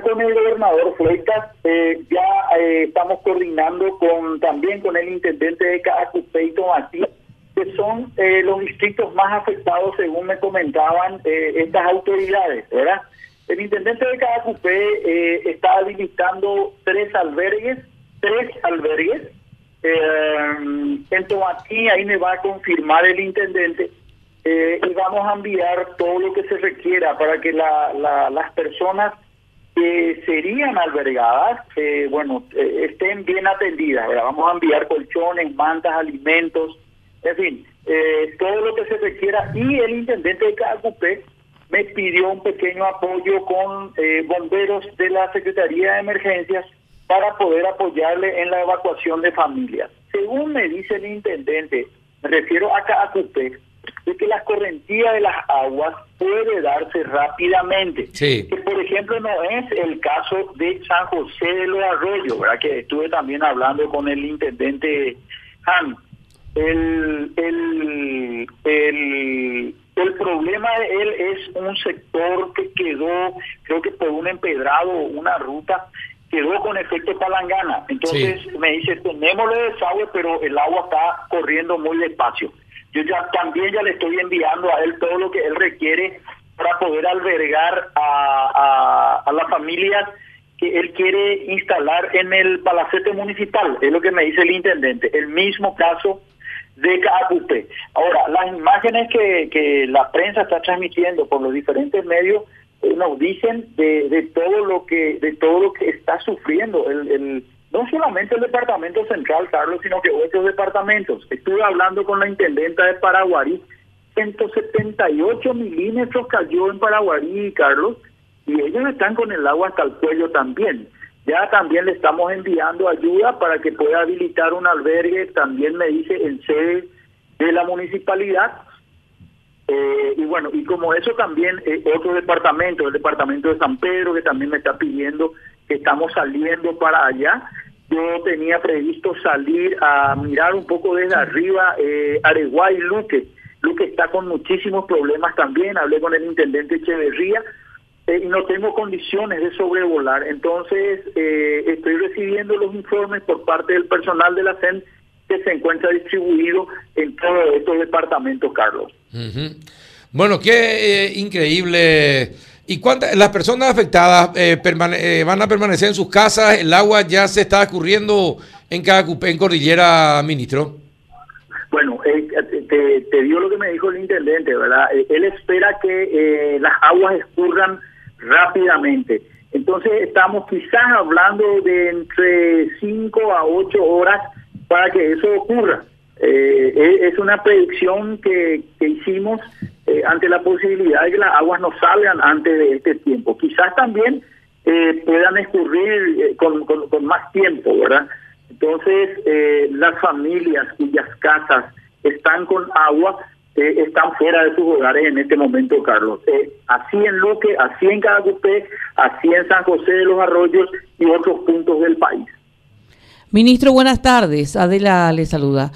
con el gobernador Fleitas, eh, ya eh, estamos coordinando con también con el intendente de Caacupé y Tomatí, que son eh, los distritos más afectados según me comentaban estas autoridades, ¿verdad? El intendente de Caacupé está habilitando tres albergues, tres albergues. en Tomatí, ahí me va a confirmar el intendente, y vamos a enviar todo lo que se requiera para que las personas que serían albergadas, eh, bueno, eh, estén bien atendidas. Vamos a enviar colchones, mantas, alimentos, en fin, eh, todo lo que se requiera. Y el intendente de Cacupé me pidió un pequeño apoyo con bomberos de la Secretaría de Emergencias para poder apoyarle en la evacuación de familias. Según me dice el intendente, me refiero a Cacupé, de que la correntía de las aguas puede darse rápidamente. Que por ejemplo no es el caso de San José de los Arroyos, ¿verdad? que estuve también hablando con el intendente Han. El, el, el, el problema de él es un sector que quedó, creo que por un empedrado, una ruta, quedó con efecto palangana. Entonces me dice, tenemos el desagüe, pero el agua está corriendo muy despacio. Yo ya también ya le estoy enviando a él todo lo que él requiere para poder albergar a, a, las familias que él quiere instalar en el palacete municipal, es lo que me dice el intendente. El mismo caso de Caacupé. Ahora, las imágenes que, que la prensa está transmitiendo por los diferentes medios eh, nos dicen de, de todo lo que de todo lo que está sufriendo el no solamente el departamento central, Carlos, sino que otros departamentos. Estuve hablando con la intendenta de Paraguarí, 178 milímetros cayó en Paraguarí, Carlos, y ellos están con el agua hasta el cuello también. Ya también le estamos enviando ayuda para que pueda habilitar un albergue, también me dice, en sede de la municipalidad. Eh, y bueno, y como eso también eh, otro departamento, el departamento de San Pedro, que también me está pidiendo estamos saliendo para allá. Yo tenía previsto salir a mirar un poco desde arriba eh, Areguay Luque. Luque está con muchísimos problemas también. Hablé con el intendente Echeverría eh, y no tengo condiciones de sobrevolar. Entonces, eh, estoy recibiendo los informes por parte del personal de la CEN que se encuentra distribuido en todos estos departamentos, Carlos. Bueno, qué increíble ¿Y cuántas las personas afectadas eh, eh, van a permanecer en sus casas? ¿El agua ya se está escurriendo en cada en Cordillera, ministro? Bueno, eh, te, te, dio lo que me dijo el intendente, ¿verdad? Él espera que las aguas escurran rápidamente. Entonces estamos quizás hablando de entre 5 a 8 horas para que eso ocurra. es una predicción que, que hicimos eh, ante la posibilidad de que las aguas no salgan antes de este tiempo. Quizás también eh, puedan escurrir eh, con, más tiempo, ¿verdad? Entonces, las familias cuyas casas están con agua están fuera de sus hogares en este momento, Carlos. así en Luque, así en Cadacupé, así en San José de los Arroyos y otros puntos del país. Ministro, buenas tardes. Adela le saluda.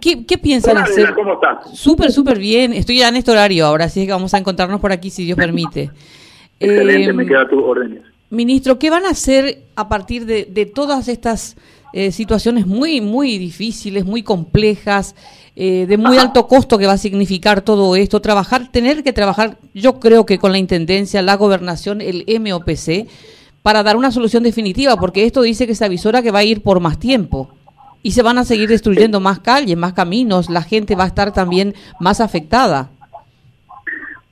¿Qué, qué piensan hacer? ¿Cómo estás? Súper, súper bien. Estoy ya en este horario ahora, así que vamos a encontrarnos por aquí si Dios permite. Excelente, me em, queda tu órdenes. Ministro, ¿qué van a hacer a partir de, de todas estas eh, situaciones muy, muy difíciles, muy complejas, eh, de muy alto costo que va a significar todo esto? Trabajar, tener que trabajar, yo creo que con la Intendencia, la Gobernación, el MOPC, para dar una solución definitiva, porque esto dice que se avisora que va a ir por más tiempo y se van a seguir destruyendo más calles, más caminos, la gente va a estar también más afectada.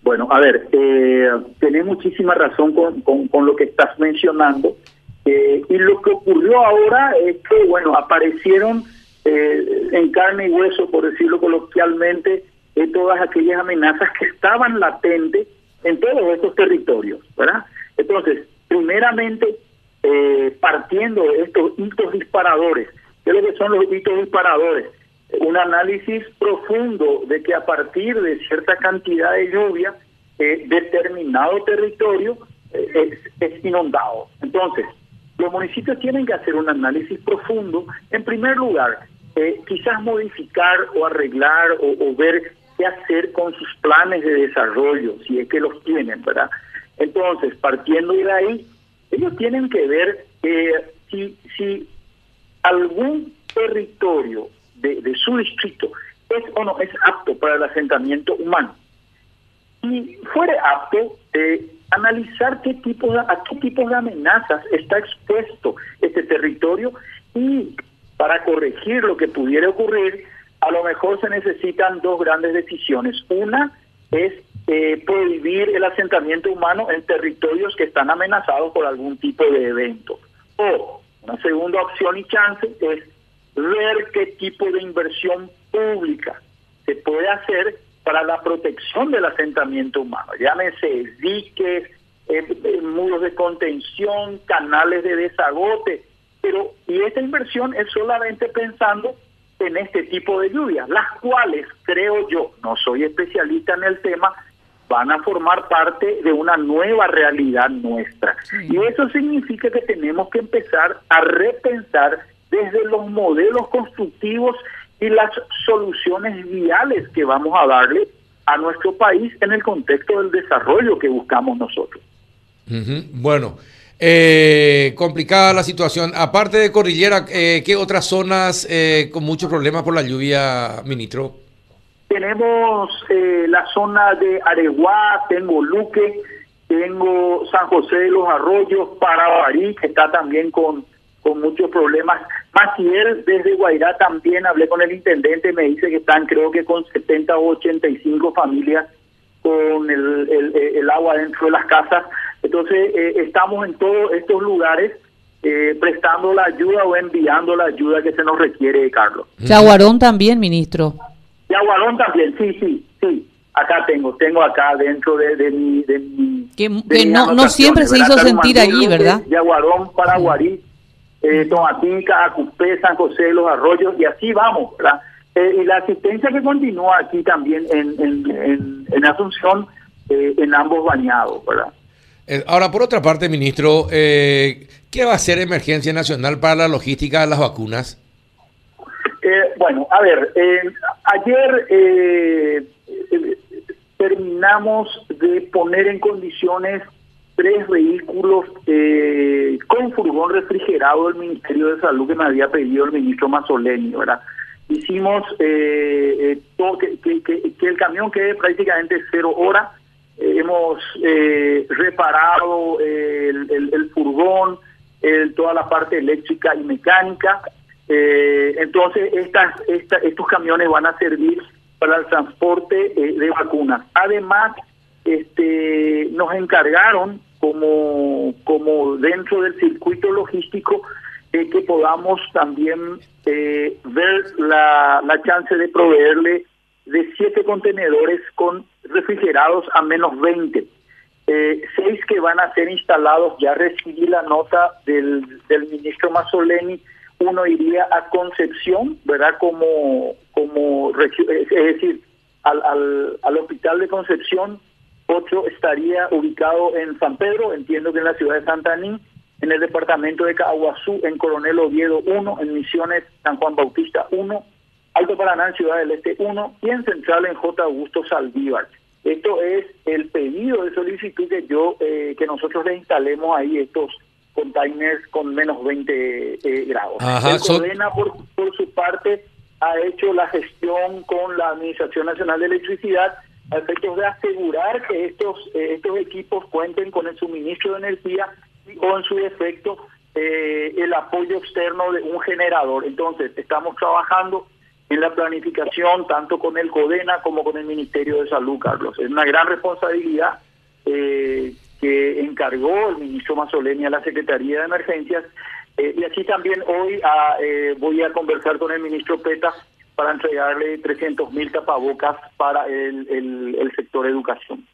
Bueno, a ver, eh, tenés muchísima razón con, con, lo que estás mencionando. Eh, y lo que ocurrió ahora es que, bueno, aparecieron eh, en carne y hueso, por decirlo coloquialmente, eh, todas aquellas amenazas que estaban latentes en todos estos territorios, ¿verdad? Entonces, primeramente, partiendo de estos hitos disparadores, ¿Qué es lo que son los hitos disparadores? Un análisis profundo de que a partir de cierta cantidad de lluvia, eh, determinado territorio eh, es, inundado. Entonces, los municipios tienen que hacer un análisis profundo. En primer lugar, eh, quizás modificar o arreglar o, ver qué hacer con sus planes de desarrollo, si es que los tienen, ¿verdad? Entonces, partiendo de ahí, ellos tienen que ver si, si algún territorio de, su distrito es o no es apto para el asentamiento humano. Y fuere apto, eh, analizar qué tipo de, a qué tipo de amenazas está expuesto este territorio y para corregir lo que pudiera ocurrir, a lo mejor se necesitan dos grandes decisiones. Una es eh, prohibir el asentamiento humano en territorios que están amenazados por algún tipo de evento. O una segunda opción y chance es ver qué tipo de inversión pública se puede hacer para la protección del asentamiento humano. Llámese diques, eh, eh, muros de contención, canales de desagote, pero y esta inversión es solamente pensando en este tipo de lluvias, las cuales creo yo, no soy especialista en el tema, van a formar parte de una nueva realidad nuestra. Y eso significa que tenemos que empezar a repensar desde los modelos constructivos y las soluciones viales que vamos a darle a nuestro país en el contexto del desarrollo que buscamos nosotros. Bueno, eh, complicada la situación. Aparte de Cordillera, eh, ¿qué otras zonas eh, con muchos problemas por la lluvia, ministro? Tenemos eh, la zona de Areguá, tengo Luque, tengo San José de los Arroyos, Parabarí, que está también con con muchos problemas. Maciel, desde Guairá también hablé con el intendente, me dice que están creo que con 70 o 85 familias con el, el, agua dentro de las casas. Entonces, eh, estamos en todos estos lugares eh, prestando la ayuda o enviando la ayuda que se nos requiere, Carlos. Yaguarón también, ministro. Yaguarón también, sí, sí, sí. Acá tengo, tengo acá dentro de, de mi... De mi que, no, no siempre se hizo sentir allí, ¿verdad? Yaguarón, Paraguarí, eh, Tomatica, Acupé, San José de los Arroyos, y así vamos, ¿verdad? Eh, y la asistencia que continúa aquí también en, en, en, Asunción, eh, en ambos bañados, ¿verdad? Eh, ahora, por otra parte, ministro, ¿qué va a hacer Emergencia Nacional para la logística de las vacunas? Bueno, a ver, ayer terminamos de poner en condiciones tres vehículos eh, con furgón refrigerado del Ministerio de Salud que me había pedido el ministro Mazzoleni, ¿verdad? Hicimos eh, eh que, el camión quede prácticamente cero horas. Eh, hemos reparado el, furgón, toda la parte eléctrica y mecánica. Entonces, estas, estos camiones van a servir para el transporte de vacunas. Además, este, nos encargaron como, como dentro del circuito logístico eh, que podamos también eh, ver la, la chance de proveerle de siete contenedores con refrigerados a menos 20. Eh, seis que van a ser instalados, ya recibí la nota del, del ministro Mazzoleni, uno iría a Concepción, ¿verdad? Como, como es decir, al, al, al hospital de Concepción otro estaría ubicado en San Pedro, entiendo que en la ciudad de Santaní, en el departamento de Caguazú, en Coronel Oviedo 1, en Misiones San Juan Bautista 1, Alto Paraná en Ciudad del Este 1 y en Central en J. Augusto Saldívar. Esto es el pedido de solicitud que yo, eh, que nosotros le instalemos ahí estos containers con menos 20 eh, grados. el CODENA, por, por su parte, ha hecho la gestión con la Administración Nacional de Electricidad a efectos de asegurar que estos eh, estos equipos cuenten con el suministro de energía o en su defecto eh, el apoyo externo de un generador. Entonces, estamos trabajando en la planificación tanto con el CODENA como con el Ministerio de Salud, Carlos. Es una gran responsabilidad eh, que encargó el ministro Mazzoleni a la Secretaría de Emergencias y así también hoy ah, voy a conversar con el ministro Peta para entregarle 300 mil tapabocas para el, el, el sector educación.